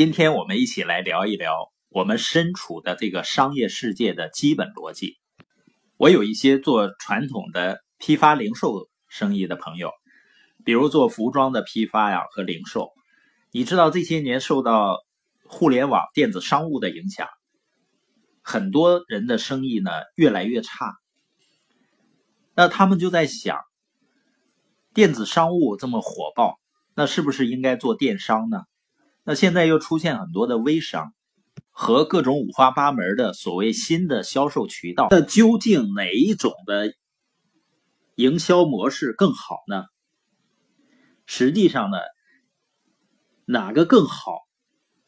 今天我们一起来聊一聊我们身处的这个商业世界的基本逻辑。我有一些做传统的批发零售生意的朋友，比如做服装的批发呀和零售。你知道这些年受到互联网电子商务的影响，很多人的生意呢越来越差。那他们就在想，电子商务这么火爆，那是不是应该做电商呢？那现在又出现很多的微商和各种五花八门的所谓新的销售渠道，那究竟哪一种的营销模式更好呢？实际上呢，哪个更好，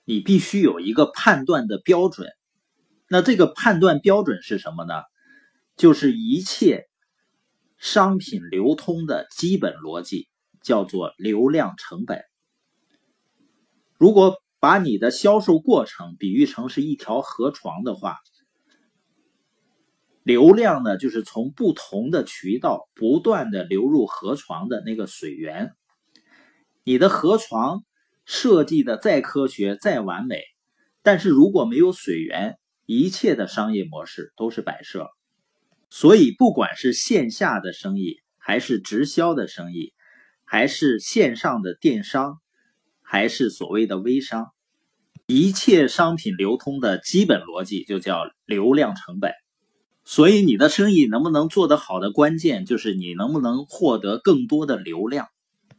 你必须有一个判断的标准。那这个判断标准是什么呢？就是一切商品流通的基本逻辑，叫做流量成本。如果把你的销售过程比喻成是一条河床的话，流量呢，就是从不同的渠道不断的流入河床的那个水源。你的河床设计的再科学、再完美，但是如果没有水源，一切的商业模式都是摆设。所以，不管是线下的生意，还是直销的生意，还是线上的电商。还是所谓的微商，一切商品流通的基本逻辑就叫流量成本。所以你的生意能不能做得好的关键就是你能不能获得更多的流量，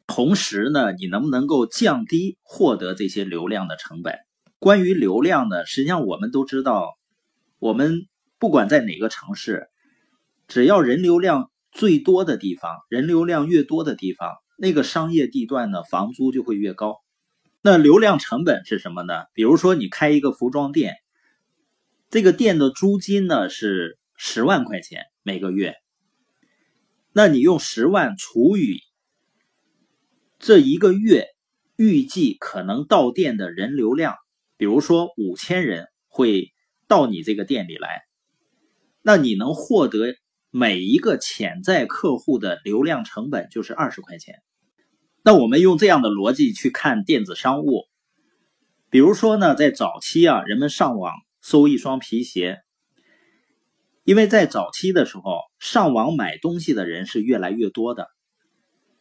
同时呢，你能不能够降低获得这些流量的成本？关于流量呢，实际上我们都知道，我们不管在哪个城市，只要人流量最多的地方，人流量越多的地方，那个商业地段呢，房租就会越高。那流量成本是什么呢？比如说你开一个服装店，这个店的租金呢是十万块钱每个月，那你用十万除以这一个月预计可能到店的人流量，比如说五千人会到你这个店里来，那你能获得每一个潜在客户的流量成本就是二十块钱。那我们用这样的逻辑去看电子商务，比如说呢，在早期啊，人们上网搜一双皮鞋，因为在早期的时候，上网买东西的人是越来越多的。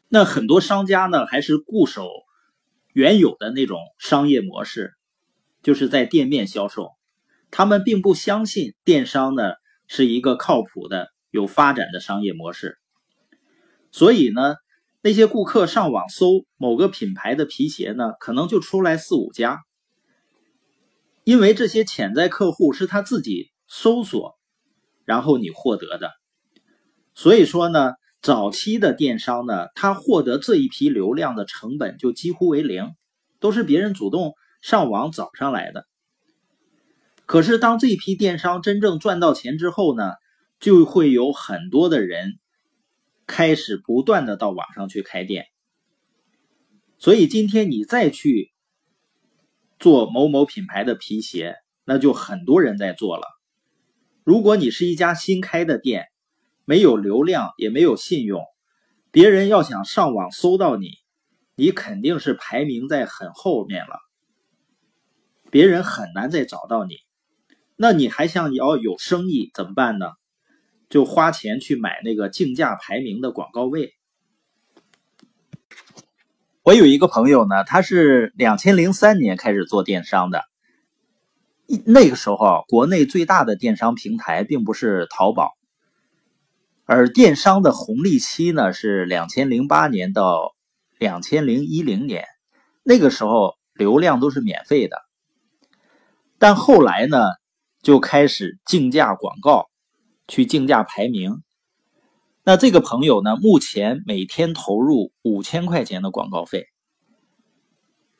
那很多商家呢，还是固守原有的那种商业模式，就是在店面销售，他们并不相信电商呢是一个靠谱的、有发展的商业模式，所以呢。那些顾客上网搜某个品牌的皮鞋呢，可能就出来四五家，因为这些潜在客户是他自己搜索，然后你获得的。所以说呢，早期的电商呢，他获得这一批流量的成本就几乎为零，都是别人主动上网找上来的。可是当这批电商真正赚到钱之后呢，就会有很多的人。开始不断的到网上去开店，所以今天你再去做某某品牌的皮鞋，那就很多人在做了。如果你是一家新开的店，没有流量也没有信用，别人要想上网搜到你，你肯定是排名在很后面了，别人很难再找到你。那你还想要有生意怎么办呢？就花钱去买那个竞价排名的广告位。我有一个朋友呢，他是两千零三年开始做电商的。那个时候，国内最大的电商平台并不是淘宝，而电商的红利期呢是两千零八年到两千零一零年。那个时候流量都是免费的，但后来呢就开始竞价广告。去竞价排名，那这个朋友呢，目前每天投入五千块钱的广告费，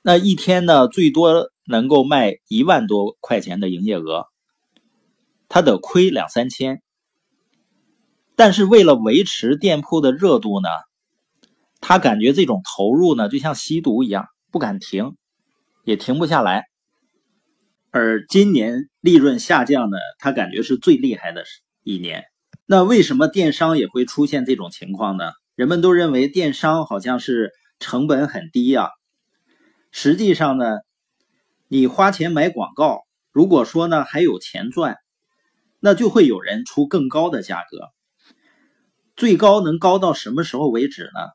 那一天呢，最多能够卖一万多块钱的营业额，他得亏两三千。但是为了维持店铺的热度呢，他感觉这种投入呢，就像吸毒一样，不敢停，也停不下来。而今年利润下降呢，他感觉是最厉害的一年，那为什么电商也会出现这种情况呢？人们都认为电商好像是成本很低呀，实际上呢，你花钱买广告，如果说呢还有钱赚，那就会有人出更高的价格。最高能高到什么时候为止呢？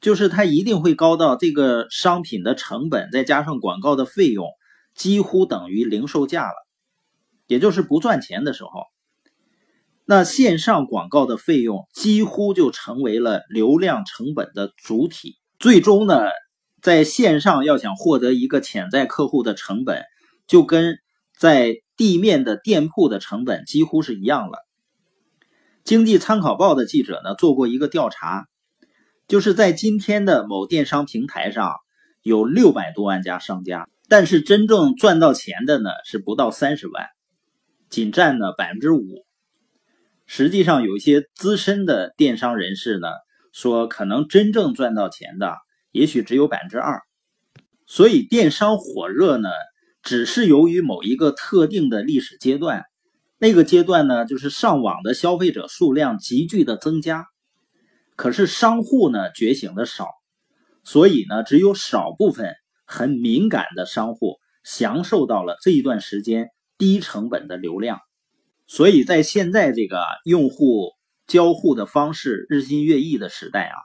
就是它一定会高到这个商品的成本再加上广告的费用几乎等于零售价了，也就是不赚钱的时候。那线上广告的费用几乎就成为了流量成本的主体。最终呢，在线上要想获得一个潜在客户的成本，就跟在地面的店铺的成本几乎是一样了。经济参考报的记者呢做过一个调查，就是在今天的某电商平台上有六百多万家商家，但是真正赚到钱的呢是不到三十万，仅占了百分之五。实际上，有一些资深的电商人士呢说，可能真正赚到钱的也许只有百分之二。所以，电商火热呢，只是由于某一个特定的历史阶段。那个阶段呢，就是上网的消费者数量急剧的增加，可是商户呢觉醒的少，所以呢，只有少部分很敏感的商户享受到了这一段时间低成本的流量。所以在现在这个用户交互的方式日新月异的时代啊，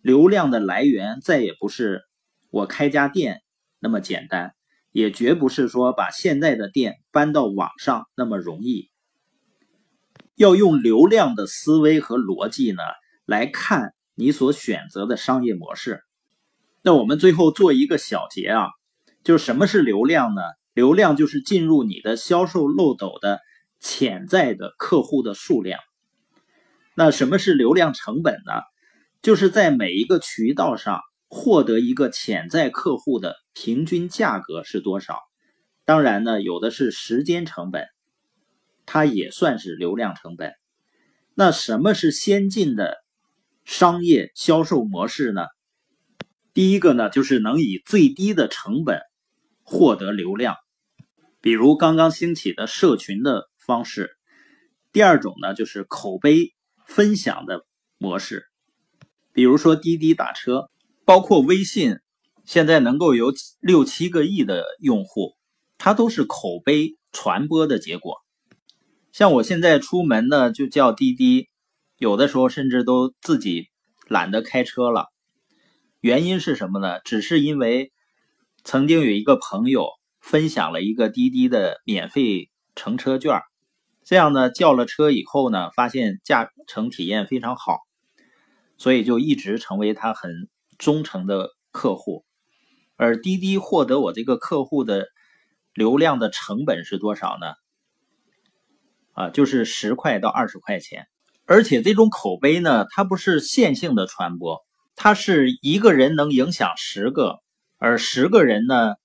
流量的来源再也不是我开家店那么简单。也绝不是说把现在的店搬到网上那么容易，要用流量的思维和逻辑呢来看你所选择的商业模式。那我们最后做一个小结啊，就是什么是流量呢？流量就是进入你的销售漏斗的潜在的客户的数量。那什么是流量成本呢？就是在每一个渠道上。获得一个潜在客户的平均价格是多少？当然呢，有的是时间成本，它也算是流量成本。那什么是先进的商业销售模式呢？第一个呢，就是能以最低的成本获得流量，比如刚刚兴起的社群的方式。第二种呢，就是口碑分享的模式，比如说滴滴打车。包括微信，现在能够有六七个亿的用户，它都是口碑传播的结果。像我现在出门呢，就叫滴滴，有的时候甚至都自己懒得开车了。原因是什么呢？只是因为曾经有一个朋友分享了一个滴滴的免费乘车券，这样呢，叫了车以后呢，发现驾乘体验非常好，所以就一直成为他很。忠诚的客户，而滴滴获得我这个客户的流量的成本是多少呢？啊，就是十块到二十块钱。而且这种口碑呢，它不是线性的传播，它是一个人能影响十个，而十个人呢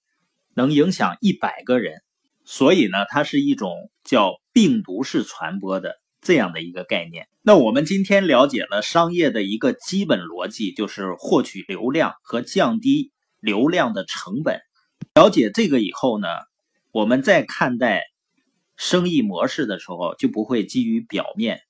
能影响一百个人，所以呢，它是一种叫病毒式传播的。这样的一个概念。那我们今天了解了商业的一个基本逻辑，就是获取流量和降低流量的成本。了解这个以后呢，我们在看待生意模式的时候，就不会基于表面，